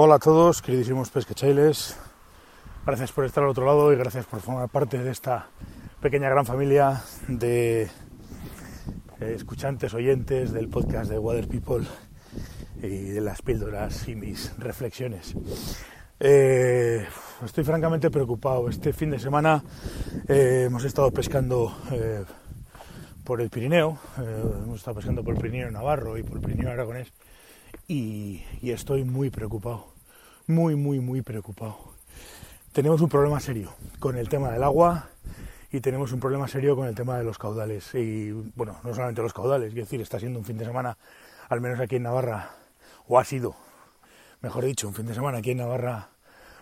Hola a todos, queridísimos pesquechailes. Gracias por estar al otro lado y gracias por formar parte de esta pequeña gran familia de eh, escuchantes, oyentes del podcast de Water People y de las píldoras y mis reflexiones. Eh, estoy francamente preocupado. Este fin de semana eh, hemos estado pescando por el Pirineo, hemos estado pescando por el Pirineo Navarro y por el Pirineo Aragonés y, estoy muy preocupado, muy, muy, muy preocupado. Tenemos un problema serio con el tema del agua y tenemos un problema serio con el tema de los caudales. Y bueno, no solamente los caudales, es decir, está siendo un fin de semana, al menos aquí en Navarra, o ha sido, mejor dicho, un fin de semana aquí en Navarra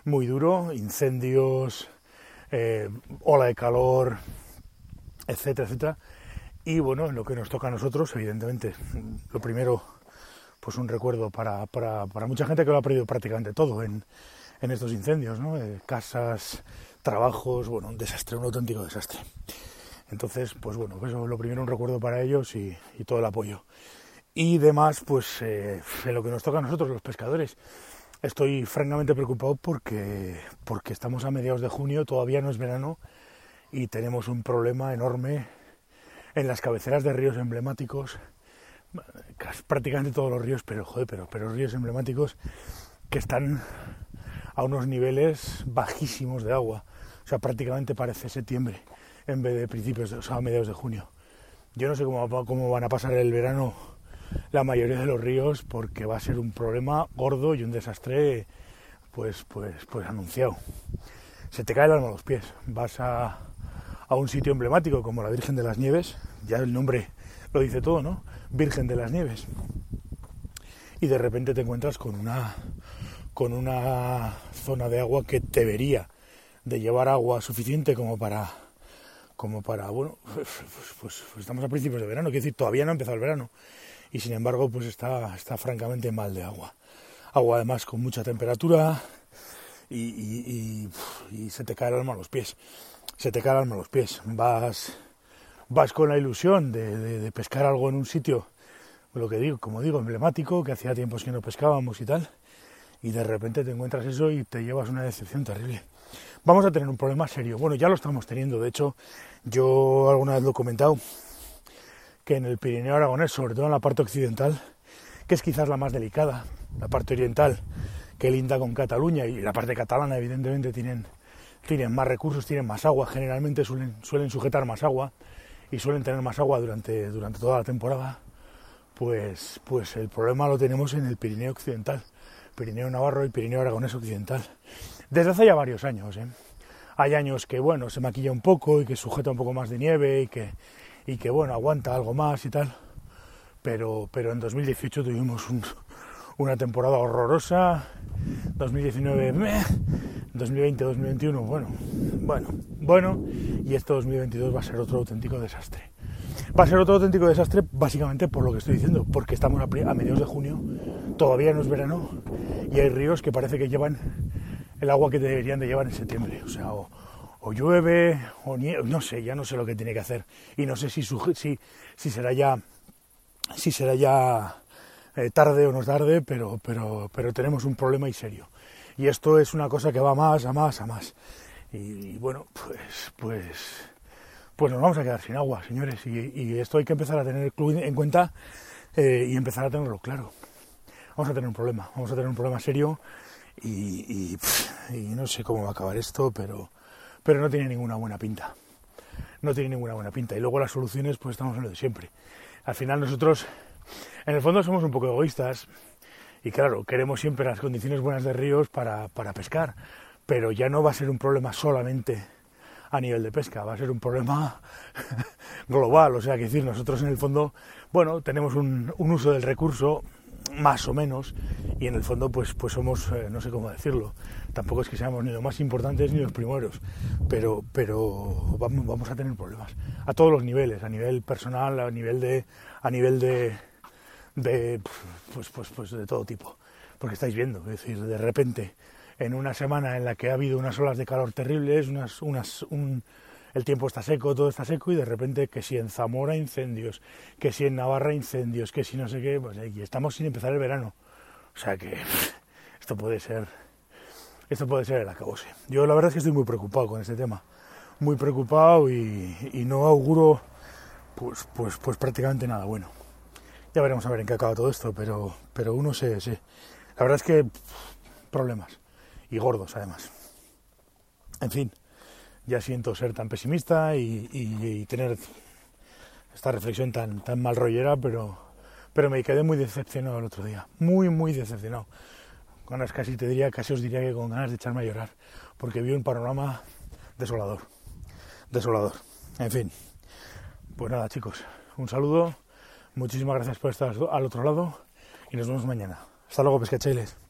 muy duro, incendios, eh, ola de calor, etcétera, etcétera. Y bueno, en lo que nos toca a nosotros, evidentemente, lo primero, pues un recuerdo para, para, para mucha gente que lo ha perdido prácticamente todo en, en estos incendios, ¿no? Eh, casas, trabajos, bueno, un desastre, un auténtico desastre. Entonces, pues bueno, eso lo primero un recuerdo para ellos y, y todo el apoyo. Y demás, pues eh, en lo que nos toca a nosotros, los pescadores, estoy francamente preocupado porque, porque estamos a mediados de junio, todavía no es verano y tenemos un problema enorme en las cabeceras de ríos emblemáticos, casi prácticamente todos los ríos, pero joder, pero, pero ríos emblemáticos que están a unos niveles bajísimos de agua. O sea, prácticamente parece septiembre en vez de principios, o sea, mediados de junio. Yo no sé cómo, cómo van a pasar el verano la mayoría de los ríos porque va a ser un problema gordo y un desastre pues pues pues anunciado. Se te cae el alma a los pies. Vas a, a un sitio emblemático como la Virgen de las Nieves, ya el nombre lo dice todo, ¿no? Virgen de las Nieves. Y de repente te encuentras con una con una zona de agua que debería de llevar agua suficiente como para como para bueno pues, pues- pues estamos a principios de verano quiero decir todavía no ha empezado el verano y sin embargo pues está está francamente mal de agua agua además con mucha temperatura y, y- y- y se te cae el alma a los pies se te cae el alma a los pies vas vas con la ilusión de pescar algo en un sitio lo que digo como digo emblemático que hacía tiempos que no pescábamos y tal y de repente te encuentras eso y te llevas una decepción terrible. Vamos a tener un problema serio. Bueno, ya lo estamos teniendo. De hecho, yo alguna vez lo he comentado que en el Pirineo Aragonés, sobre todo en la parte occidental, que es quizás la más delicada, la parte oriental, que linda con Cataluña y la parte catalana, evidentemente, tienen, tienen más recursos, tienen más agua, generalmente suelen, suelen sujetar más agua y suelen tener más agua durante, durante toda la temporada, pues, pues el problema lo tenemos en el Pirineo Occidental. Pirineo Navarro y Pirineo Aragonés Occidental. Desde hace ya varios años. ¿eh? Hay años que, bueno, se maquilla un poco y que sujeta un poco más de nieve y que, y que bueno, aguanta algo más y tal. Pero, pero en 2018 tuvimos un- una temporada horrorosa. 2019, meh. 2020, 2021, bueno, bueno, bueno. Y este 2022 va a ser otro auténtico desastre. Va a ser otro auténtico desastre básicamente por lo que estoy diciendo, porque estamos a, mediados de junio, todavía no es verano y hay ríos que parece que llevan el agua que deberían de llevar en septiembre. O sea, o, o llueve, o nieve, no sé, ya no sé lo que tiene que hacer. Y no sé si, si, si será ya, si será ya eh, tarde o no tarde, pero, pero, pero tenemos un problema y serio. Y esto es una cosa que va más, a más, a más. Y, bueno, pues, pues, pues nos vamos a quedar sin agua, señores. Y, esto hay que empezar a tener en cuenta eh, y empezar a tenerlo claro. Vamos a tener un problema, vamos a tener un problema serio y, y, y no sé cómo va a acabar esto, pero, pero no tiene ninguna buena pinta. No tiene ninguna buena pinta. Y luego las soluciones, pues estamos en lo de siempre. Al final nosotros, en el fondo, somos un poco egoístas y claro, queremos siempre las condiciones buenas de ríos para, para pescar, pero ya no va a ser un problema solamente a nivel de pesca, va a ser un problema global. O sea, que decir, nosotros en el fondo, bueno, tenemos un, un uso del recurso más o menos y en el fondo pues pues somos eh, no sé cómo decirlo tampoco es que seamos ni los más importantes ni los primeros pero pero vamos, vamos a tener problemas a todos los niveles a nivel personal a nivel de a nivel de de pues pues pues de todo tipo porque estáis viendo es decir de repente en una semana en la que ha habido unas olas de calor terribles unas unas un, el tiempo está seco, todo está seco y de repente que si en Zamora incendios, que si en Navarra incendios, que si no sé qué, pues y estamos sin empezar el verano. O sea que esto puede ser, esto puede ser el acabose. Yo la verdad es que estoy muy preocupado con este tema, muy preocupado y, no auguro pues, pues, pues prácticamente nada bueno. Ya veremos a ver en qué acaba todo esto, pero, pero uno se, se la verdad es que problemas y gordos además. En fin, ya siento ser tan pesimista y, tener esta reflexión tan, tan mal rollera, pero, pero me quedé muy decepcionado el otro día, muy, muy decepcionado. Ganas casi te diría, casi os diría que con ganas de echarme a llorar, porque vi un panorama desolador, desolador. En fin, pues nada chicos, un saludo, muchísimas gracias por estar al otro lado y nos vemos mañana. Hasta luego, pescachailes.